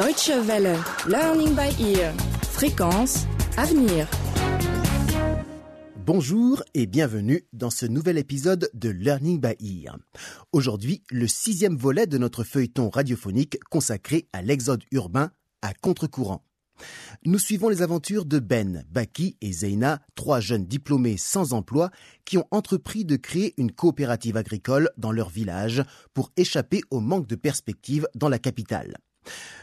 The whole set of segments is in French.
Deutsche Welle, Learning by Ear, Fréquence, Avenir. Bonjour et bienvenue dans ce nouvel épisode de Learning by Ear. Aujourd'hui, le sixième volet de notre feuilleton radiophonique consacré à l'exode urbain à contre-courant. Nous suivons les aventures de Ben, Baki et Zeina, trois jeunes diplômés sans emploi qui ont entrepris de créer une coopérative agricole dans leur village pour échapper au manque de perspectives dans la capitale.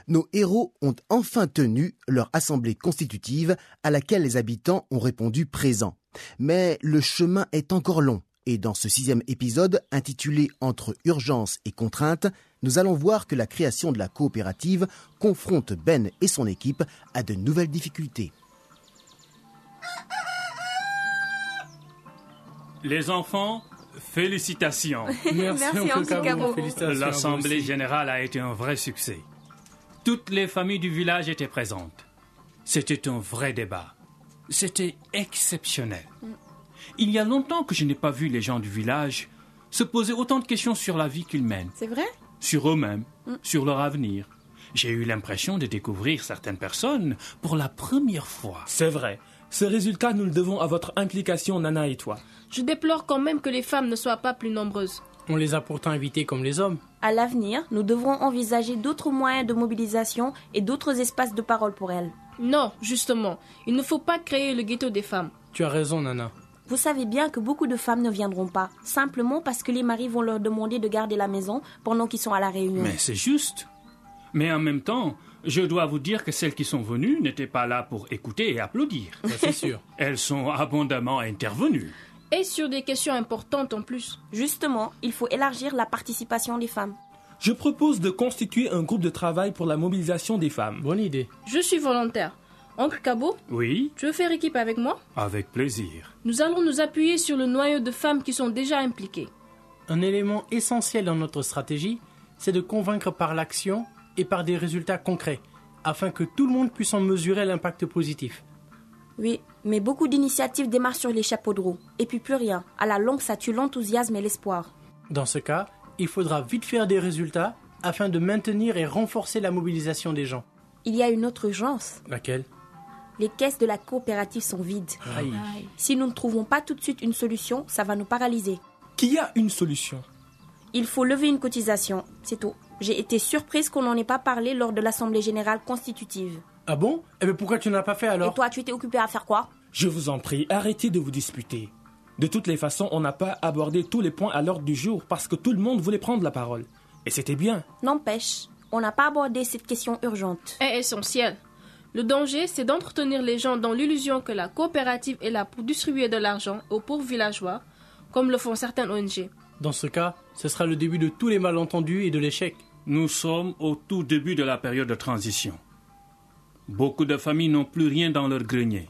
Nos héros ont enfin tenu leur assemblée constitutive à laquelle les habitants ont répondu présents. Mais le chemin est encore long et dans ce sixième épisode, intitulé Entre urgence et contrainte, nous allons voir que la création de la coopérative confronte Ben et son équipe à de nouvelles difficultés. Les enfants, félicitations. Merci, Cabo. L'Assemblée générale a été un vrai succès. Toutes les familles du village étaient présentes. C'était un vrai débat. C'était exceptionnel. Il y a longtemps que je n'ai pas vu les gens du village se poser autant de questions sur la vie qu'ils mènent, C'est vrai? Sur eux-mêmes, sur leur avenir. J'ai eu l'impression de découvrir certaines personnes pour la première fois. C'est vrai. Ce résultat, nous le devons à votre implication, Nana et toi. Je déplore quand même que les femmes ne soient pas plus nombreuses. On les a pourtant invités comme les hommes. À l'avenir, nous devrons envisager d'autres moyens de mobilisation et d'autres espaces de parole pour elles. Non, justement, il ne faut pas créer le ghetto des femmes. Tu as raison, Nana. Vous savez bien que beaucoup de femmes ne viendront pas, simplement parce que les maris vont leur demander de garder la maison pendant qu'ils sont à la réunion. Mais c'est juste. Mais en même temps, je dois vous dire que celles qui sont venues n'étaient pas là pour écouter et applaudir. Ça, c'est sûr. Elles sont abondamment intervenues. Et sur des questions importantes en plus. Justement, il faut élargir la participation des femmes. Je propose de constituer un groupe de travail pour la mobilisation des femmes. Bonne idée. Je suis volontaire. Oncle Cabo, Oui, tu veux faire équipe avec moi? Avec plaisir. Nous allons nous appuyer sur le noyau de femmes qui sont déjà impliquées. Un élément essentiel dans notre stratégie, c'est de convaincre par l'action et par des résultats concrets, afin que tout le monde puisse en mesurer l'impact positif. Oui, mais beaucoup d'initiatives démarrent sur les chapeaux de roue. Et puis plus rien. À la longue, ça tue l'enthousiasme et l'espoir. Dans ce cas, il faudra vite faire des résultats afin de maintenir et renforcer la mobilisation des gens. Il y a une autre urgence. Laquelle? Les caisses de la coopérative sont vides. Aïe. Si nous ne trouvons pas tout de suite une solution, ça va nous paralyser. Qui a une solution? Il faut lever une cotisation, c'est tout. J'ai été surprise qu'on n'en ait pas parlé lors de l'Assemblée générale constitutive. Ah bon? Eh bien pourquoi tu n'as pas fait alors? Et toi, tu étais occupé à faire quoi? Je vous en prie, arrêtez de vous disputer. De toutes les façons, on n'a pas abordé tous les points à l'ordre du jour parce que tout le monde voulait prendre la parole. Et c'était bien. N'empêche, on n'a pas abordé cette question urgente. Est essentiel. Le danger, c'est d'entretenir les gens dans l'illusion que la coopérative est là pour distribuer de l'argent aux pauvres villageois, comme le font certaines ONG. Dans ce cas, ce sera le début de tous les malentendus et de l'échec. Nous sommes au tout début de la période de transition. Beaucoup de familles n'ont plus rien dans leur grenier.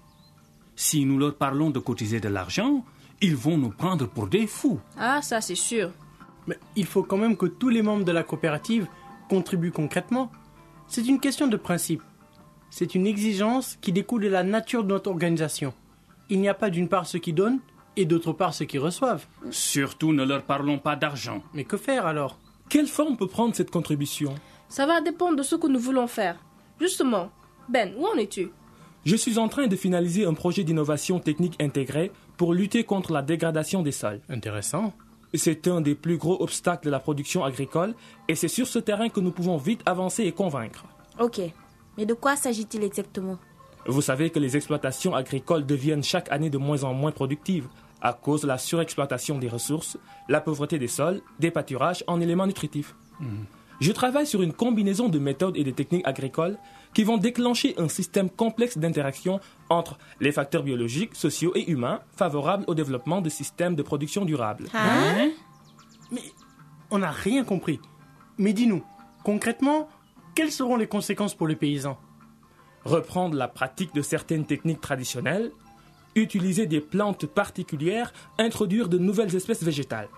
Si nous leur parlons de cotiser de l'argent, ils vont nous prendre pour des fous. Ah, ça c'est sûr. Mais il faut quand même que tous les membres de la coopérative contribuent concrètement. C'est une question de principe. C'est une exigence qui découle de la nature de notre organisation. Il n'y a pas d'une part ceux qui donnent et d'autre part ceux qui reçoivent. Surtout ne leur parlons pas d'argent. Mais que faire alors? Quelle forme peut prendre cette contribution? Ça va dépendre de ce que nous voulons faire. Justement, Ben, où en es-tu? Je suis en train de finaliser un projet d'innovation technique intégrée pour lutter contre la dégradation des sols. Intéressant. C'est un des plus gros obstacles de la production agricole et c'est sur ce terrain que nous pouvons vite avancer et convaincre. Ok. Mais de quoi s'agit-il exactement? Vous savez que les exploitations agricoles deviennent chaque année de moins en moins productives à cause de la surexploitation des ressources, la pauvreté des sols, des pâturages en éléments nutritifs. Je travaille sur une combinaison de méthodes et de techniques agricoles qui vont déclencher un système complexe d'interaction entre les facteurs biologiques, sociaux et humains favorables au développement de systèmes de production durable. Hein Mais on n'a rien compris. Mais dis-nous, concrètement, quelles seront les conséquences pour les paysans? Reprendre la pratique de certaines techniques traditionnelles, utiliser des plantes particulières, introduire de nouvelles espèces végétales.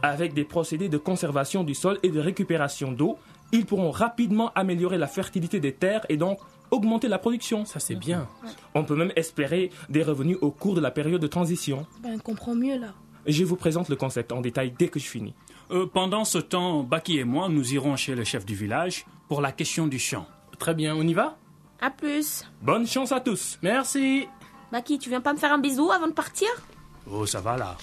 Avec des procédés de conservation du sol et de récupération d'eau, ils pourront rapidement améliorer la fertilité des terres et donc augmenter la production. Ça c'est bien. On peut même espérer des revenus au cours de la période de transition. Ben, comprends mieux là. Je vous présente le concept en détail dès que je finis. Euh, pendant ce temps, Baki et moi, nous irons chez le chef du village pour la question du champ. Très bien, on y va? À plus. Bonne chance à tous. Merci. Baki, tu viens pas me faire un bisou avant de partir? Oh, ça va là.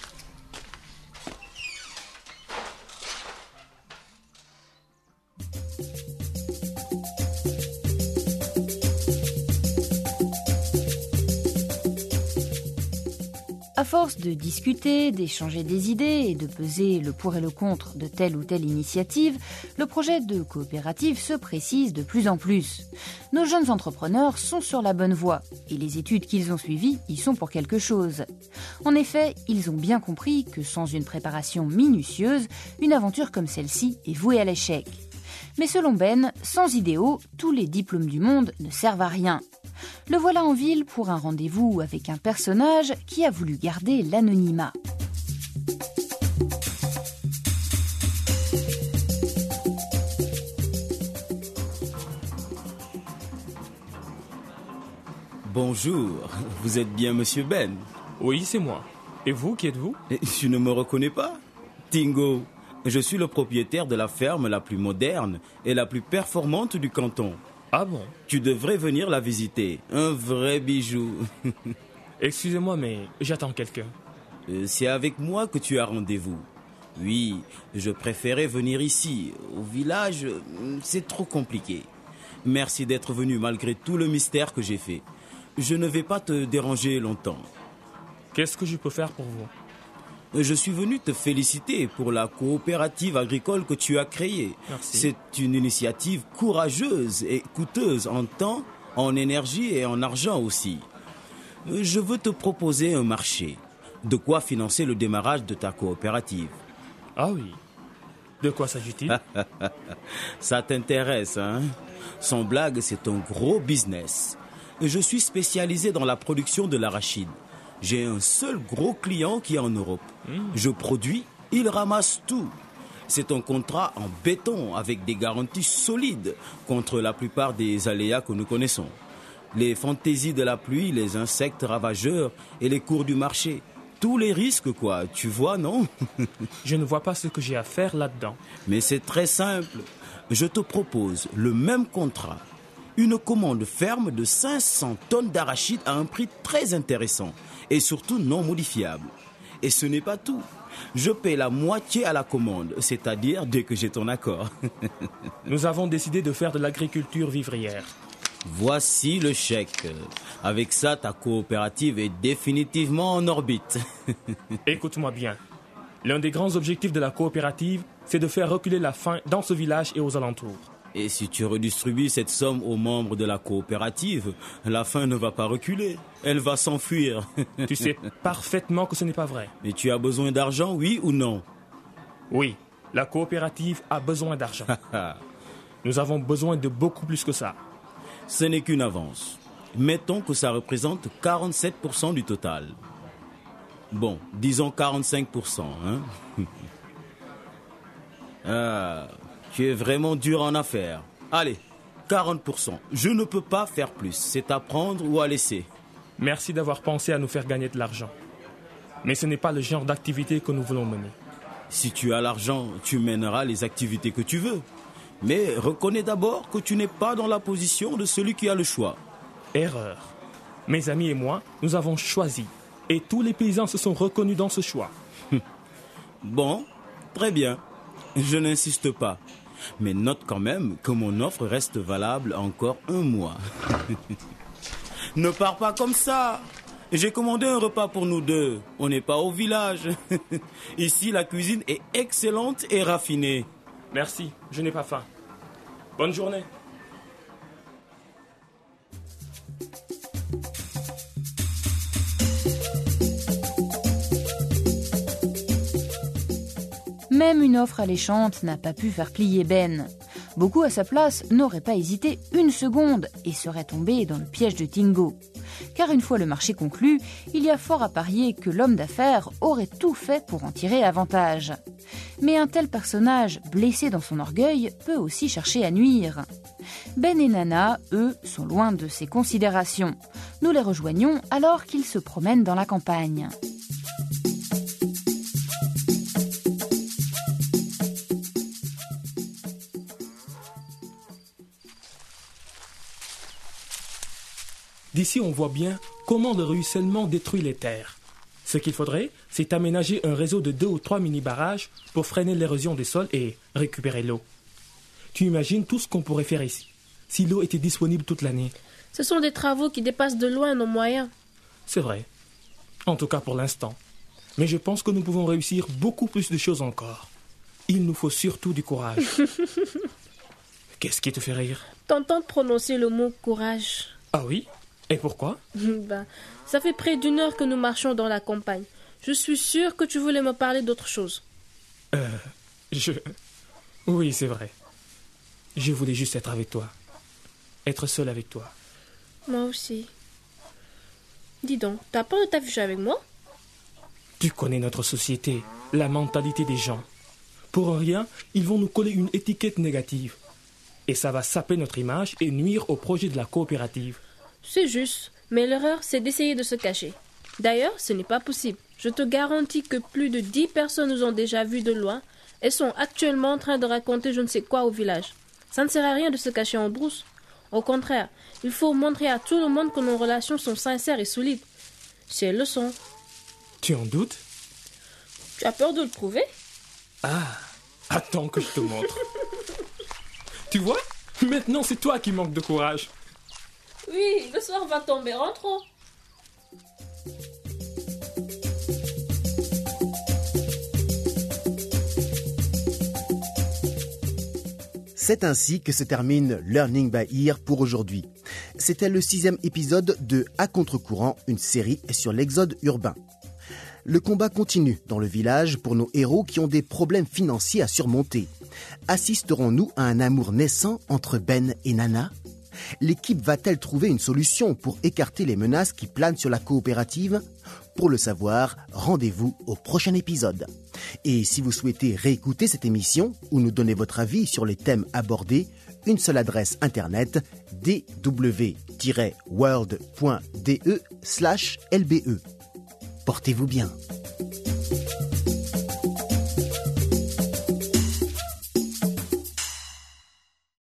Force de discuter, d'échanger des idées et de peser le pour et le contre de telle ou telle initiative, le projet de coopérative se précise de plus en plus. Nos jeunes entrepreneurs sont sur la bonne voie et les études qu'ils ont suivies y sont pour quelque chose. En effet, ils ont bien compris que sans une préparation minutieuse, une aventure comme celle-ci est vouée à l'échec. Mais selon Ben, sans idéaux, tous les diplômes du monde ne servent à rien. Le voilà en ville pour un rendez-vous avec un personnage qui a voulu garder l'anonymat. Bonjour, vous êtes bien Monsieur Ben? Oui, c'est moi. Et vous, qui êtes-vous? Tu ne me reconnais pas Tingo, je suis le propriétaire de la ferme la plus moderne et la plus performante du canton. Ah bon? Tu devrais venir la visiter. Un vrai bijou. Excusez-moi, mais j'attends quelqu'un. Euh, C'est avec moi que tu as rendez-vous. Oui, je préférais venir ici. Au village, c'est trop compliqué. Merci d'être venu malgré tout le mystère que j'ai fait. Je ne vais pas te déranger longtemps. Qu'est-ce que je peux faire pour vous? Je suis venu te féliciter pour la coopérative agricole que tu as créée. C'est une initiative courageuse et coûteuse en temps, en énergie et en argent aussi. Je veux te proposer un marché. De quoi financer le démarrage de ta coopérative. Ah oui. De quoi s'agit-il? Ça t'intéresse, hein? Sans blague, c'est un gros business. Je suis spécialisé dans la production de l'arachide. J'ai un seul gros client qui est en Europe. Je produis, il ramasse tout. C'est un contrat en béton avec des garanties solides contre la plupart des aléas que nous connaissons. Les fantaisies de la pluie, les insectes ravageurs et les cours du marché. Tous les risques, quoi. Tu vois, non? Je ne vois pas ce que j'ai à faire là-dedans. Mais c'est très simple. Je te propose le même contrat. Une commande ferme de 500 tonnes d'arachide à un prix très intéressant et surtout non modifiable. Et ce n'est pas tout. Je paie la moitié à la commande, c'est-à-dire dès que j'ai ton accord. Nous avons décidé de faire de l'agriculture vivrière. Voici le chèque. Avec ça, ta coopérative est définitivement en orbite. Écoute-moi bien. L'un des grands objectifs de la coopérative, c'est de faire reculer la faim dans ce village et aux alentours. Et si tu redistribues cette somme aux membres de la coopérative, la faim ne va pas reculer. Elle va s'enfuir. Tu sais parfaitement que ce n'est pas vrai. Mais tu as besoin d'argent, oui ou non? Oui, la coopérative a besoin d'argent. Nous avons besoin de beaucoup plus que ça. Ce n'est qu'une avance. Mettons que ça représente 47% du total. Bon, disons 45%. Hein ah, tu es vraiment dur en affaires. Allez, 40%. Je ne peux pas faire plus. C'est à prendre ou à laisser. Merci d'avoir pensé à nous faire gagner de l'argent. Mais ce n'est pas le genre d'activité que nous voulons mener. Si tu as l'argent, tu mèneras les activités que tu veux. Mais reconnais d'abord que tu n'es pas dans la position de celui qui a le choix. Erreur. Mes amis et moi, nous avons choisi. Et tous les paysans se sont reconnus dans ce choix. Bon, très bien. Je n'insiste pas. Mais note quand même que mon offre reste valable encore un mois. ne pars pas comme ça. J'ai commandé un repas pour nous deux. On n'est pas au village. Ici, la cuisine est excellente et raffinée. Merci, je n'ai pas faim. Bonne journée. Même une offre alléchante n'a pas pu faire plier Ben. Beaucoup à sa place n'auraient pas hésité une seconde et seraient tombés dans le piège de Tingo. Car une fois le marché conclu, il y a fort à parier que l'homme d'affaires aurait tout fait pour en tirer avantage. Mais un tel personnage, blessé dans son orgueil, peut aussi chercher à nuire. Ben et Nana, eux, sont loin de ces considérations. Nous les rejoignons alors qu'ils se promènent dans la campagne. D'ici, on voit bien comment le ruissellement détruit les terres. Ce qu'il faudrait, c'est aménager un réseau de deux ou trois mini-barrages pour freiner l'érosion des sols et récupérer l'eau. Tu imagines tout ce qu'on pourrait faire ici, si l'eau était disponible toute l'année. Ce sont des travaux qui dépassent de loin nos moyens. C'est vrai. En tout cas pour l'instant. Mais je pense que nous pouvons réussir beaucoup plus de choses encore. Il nous faut surtout du courage. Qu'est-ce qui te fait rire? T'entends prononcer le mot courage? Ah oui? Et pourquoi ben, Ça fait près d'une heure que nous marchons dans la campagne. Je suis sûre que tu voulais me parler d'autre chose. Euh. Je. Oui, c'est vrai. Je voulais juste être avec toi. Être seul avec toi. Moi aussi. Dis donc, t'as pas de t'afficher avec moi? Tu connais notre société, la mentalité des gens. Pour rien, ils vont nous coller une étiquette négative. Et ça va saper notre image et nuire au projet de la coopérative. C'est juste, mais l'erreur, c'est d'essayer de se cacher. D'ailleurs, ce n'est pas possible. Je te garantis que plus de dix personnes nous ont déjà vus de loin et sont actuellement en train de raconter je ne sais quoi au village. Ça ne sert à rien de se cacher en brousse. Au contraire, il faut montrer à tout le monde que nos relations sont sincères et solides. Si elles le sont. Tu en doutes? Tu as peur de le prouver? Ah, attends que je te montre. tu vois? Maintenant, c'est toi qui manques de courage. Oui, le soir va tomber en trop. C'est ainsi que se termine Learning by Ear pour aujourd'hui. C'était le sixième épisode de À contre-courant, une série sur l'exode urbain. Le combat continue dans le village pour nos héros qui ont des problèmes financiers à surmonter. Assisterons-nous à un amour naissant entre Ben et Nana? L'équipe va-t-elle trouver une solution pour écarter les menaces qui planent sur la coopérative? Pour le savoir, rendez-vous au prochain épisode. Et si vous souhaitez réécouter cette émission ou nous donner votre avis sur les thèmes abordés, une seule adresse internet dw-world.de/lbe. Portez-vous bien.